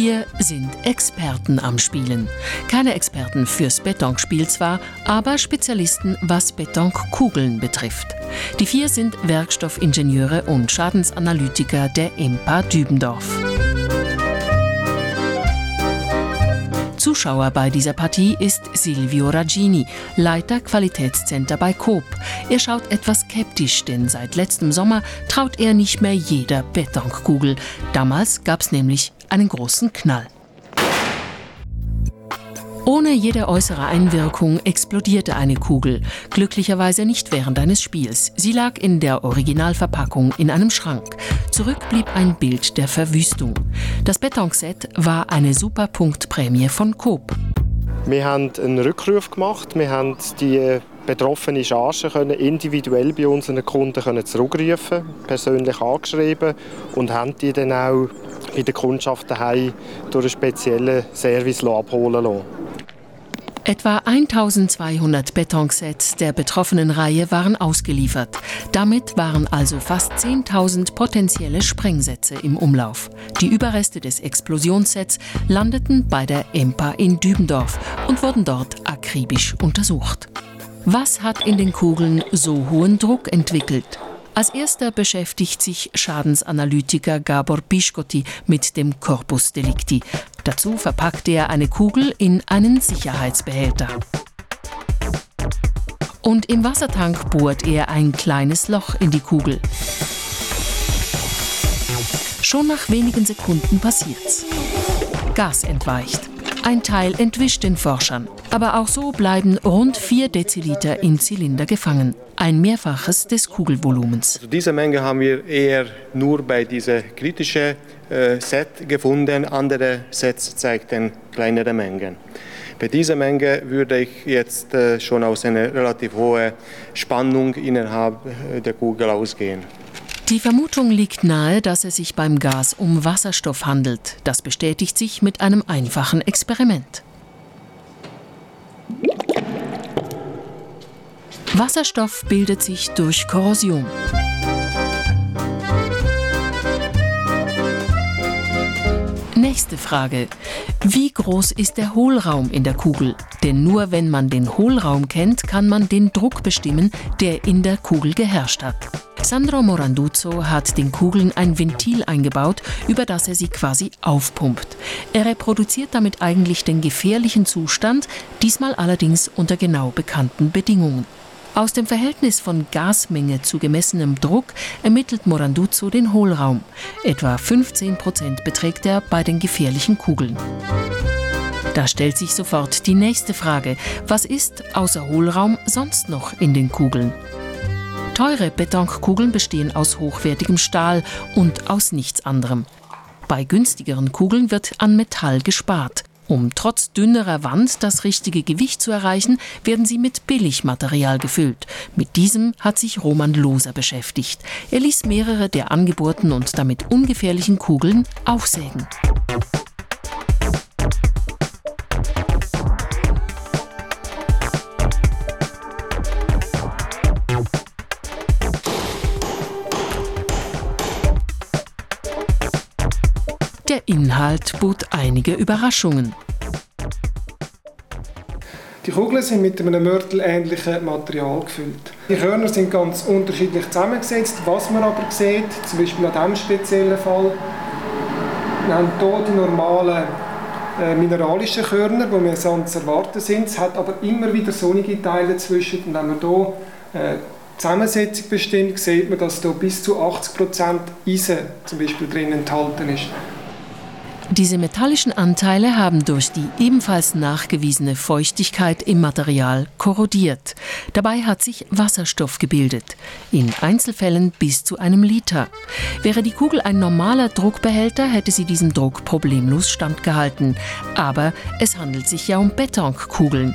vier sind Experten am Spielen. Keine Experten fürs Betonspiel zwar, aber Spezialisten, was Betonkugeln betrifft. Die vier sind Werkstoffingenieure und Schadensanalytiker der EMPA Dübendorf. Zuschauer bei dieser Partie ist Silvio Raggini, Leiter Qualitätscenter bei Coop. Er schaut etwas skeptisch, denn seit letztem Sommer traut er nicht mehr jeder Betonkugel. Damals gab es nämlich einen großen Knall. Ohne jede äußere Einwirkung explodierte eine Kugel, glücklicherweise nicht während eines Spiels. Sie lag in der Originalverpackung in einem Schrank. Zurück blieb ein Bild der Verwüstung. Das Betonset war eine Superpunktprämie von Coop. Wir haben einen Rückruf gemacht. Wir haben die betroffene Charge können individuell bei unseren Kunden können zurückrufen, persönlich angeschrieben und haben die dann auch bei der Kundschaft daheim durch einen speziellen Service abholen lassen. Etwa 1200 Betonsets der betroffenen Reihe waren ausgeliefert. Damit waren also fast 10.000 potenzielle Sprengsätze im Umlauf. Die Überreste des Explosionssets landeten bei der EMPA in Dübendorf und wurden dort akribisch untersucht. Was hat in den Kugeln so hohen Druck entwickelt? Als erster beschäftigt sich Schadensanalytiker Gabor Bischkotti mit dem Corpus Delicti. Dazu verpackt er eine Kugel in einen Sicherheitsbehälter. Und im Wassertank bohrt er ein kleines Loch in die Kugel. Schon nach wenigen Sekunden passiert's. Gas entweicht. Ein Teil entwischt den Forschern. Aber auch so bleiben rund 4 Deziliter im Zylinder gefangen. Ein Mehrfaches des Kugelvolumens. Also diese Menge haben wir eher nur bei diesem kritischen äh, Set gefunden. Andere Sets zeigten kleinere Mengen. Bei dieser Menge würde ich jetzt äh, schon aus einer relativ hohen Spannung innerhalb äh, der Kugel ausgehen. Die Vermutung liegt nahe, dass es sich beim Gas um Wasserstoff handelt. Das bestätigt sich mit einem einfachen Experiment. Wasserstoff bildet sich durch Korrosion. Nächste Frage. Wie groß ist der Hohlraum in der Kugel? Denn nur wenn man den Hohlraum kennt, kann man den Druck bestimmen, der in der Kugel geherrscht hat. Sandro Moranduzzo hat den Kugeln ein Ventil eingebaut, über das er sie quasi aufpumpt. Er reproduziert damit eigentlich den gefährlichen Zustand, diesmal allerdings unter genau bekannten Bedingungen. Aus dem Verhältnis von Gasmenge zu gemessenem Druck ermittelt Moranduzzo den Hohlraum. Etwa 15 Prozent beträgt er bei den gefährlichen Kugeln. Da stellt sich sofort die nächste Frage. Was ist außer Hohlraum sonst noch in den Kugeln? Teure Betonkugeln bestehen aus hochwertigem Stahl und aus nichts anderem. Bei günstigeren Kugeln wird an Metall gespart. Um trotz dünnerer Wand das richtige Gewicht zu erreichen, werden sie mit Billigmaterial gefüllt. Mit diesem hat sich Roman Loser beschäftigt. Er ließ mehrere der angebohrten und damit ungefährlichen Kugeln aufsägen. Der Inhalt bot einige Überraschungen. Die Kugeln sind mit einem mörtelähnlichen Material gefüllt. Die Körner sind ganz unterschiedlich zusammengesetzt. Was man aber sieht, zum Beispiel an diesem speziellen Fall, wir haben hier die normalen äh, mineralischen Körner, die wir sonst erwarten sind. Es hat aber immer wieder sonnige Teile dazwischen. Und wenn man hier äh, Zusammensetzung bestimmt, sieht man, dass hier bis zu 80% Eisen zum Beispiel drin enthalten ist. Diese metallischen Anteile haben durch die ebenfalls nachgewiesene Feuchtigkeit im Material korrodiert. Dabei hat sich Wasserstoff gebildet, in Einzelfällen bis zu einem Liter. Wäre die Kugel ein normaler Druckbehälter, hätte sie diesem Druck problemlos standgehalten. Aber es handelt sich ja um Betonkugeln.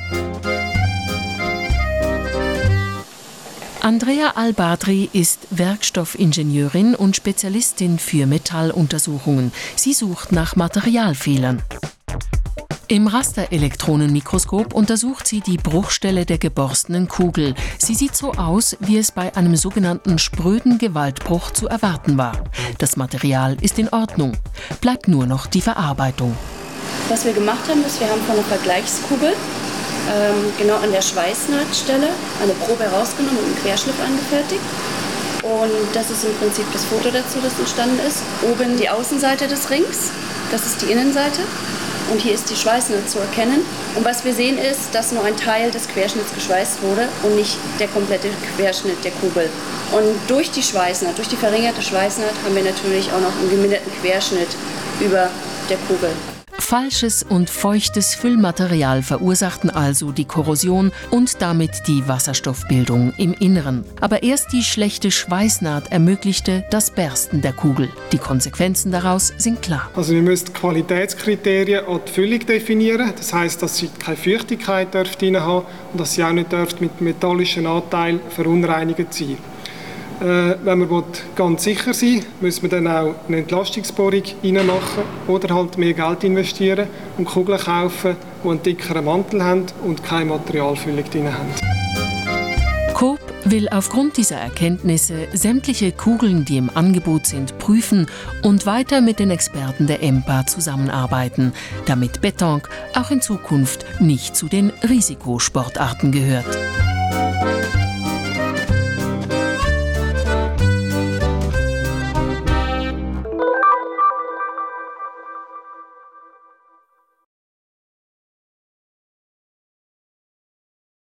Andrea Albadri ist Werkstoffingenieurin und Spezialistin für Metalluntersuchungen. Sie sucht nach Materialfehlern. Im Rasterelektronenmikroskop untersucht sie die Bruchstelle der geborstenen Kugel. Sie sieht so aus, wie es bei einem sogenannten spröden Gewaltbruch zu erwarten war. Das Material ist in Ordnung. Bleibt nur noch die Verarbeitung. Was wir gemacht haben, ist, wir haben von einer Vergleichskugel ähm, genau an der Schweißnahtstelle eine Probe herausgenommen und einen Querschnitt angefertigt. Und das ist im Prinzip das Foto dazu, das entstanden ist. Oben die Außenseite des Rings, das ist die Innenseite. Und hier ist die Schweißnaht zu erkennen. Und was wir sehen ist, dass nur ein Teil des Querschnitts geschweißt wurde und nicht der komplette Querschnitt der Kugel. Und durch die Schweißnaht, durch die verringerte Schweißnaht haben wir natürlich auch noch einen geminderten Querschnitt über der Kugel. Falsches und feuchtes Füllmaterial verursachten also die Korrosion und damit die Wasserstoffbildung im Inneren. Aber erst die schlechte Schweißnaht ermöglichte das Bersten der Kugel. Die Konsequenzen daraus sind klar. Also wir müssen Qualitätskriterien an die Füllung definieren. Das heißt, dass sie keine Feuchtigkeit dürfte haben und dass sie auch nicht mit metallischen Anteil verunreinigt sein äh, wenn man ganz sicher sein will, muss man dann auch eine Entlastungsbohrung reinmachen oder halt mehr Geld investieren und Kugeln kaufen, die einen dickeren Mantel haben und keine Materialfüllung drin haben. Coop will aufgrund dieser Erkenntnisse sämtliche Kugeln, die im Angebot sind, prüfen und weiter mit den Experten der EMPA zusammenarbeiten, damit Beton auch in Zukunft nicht zu den Risikosportarten gehört.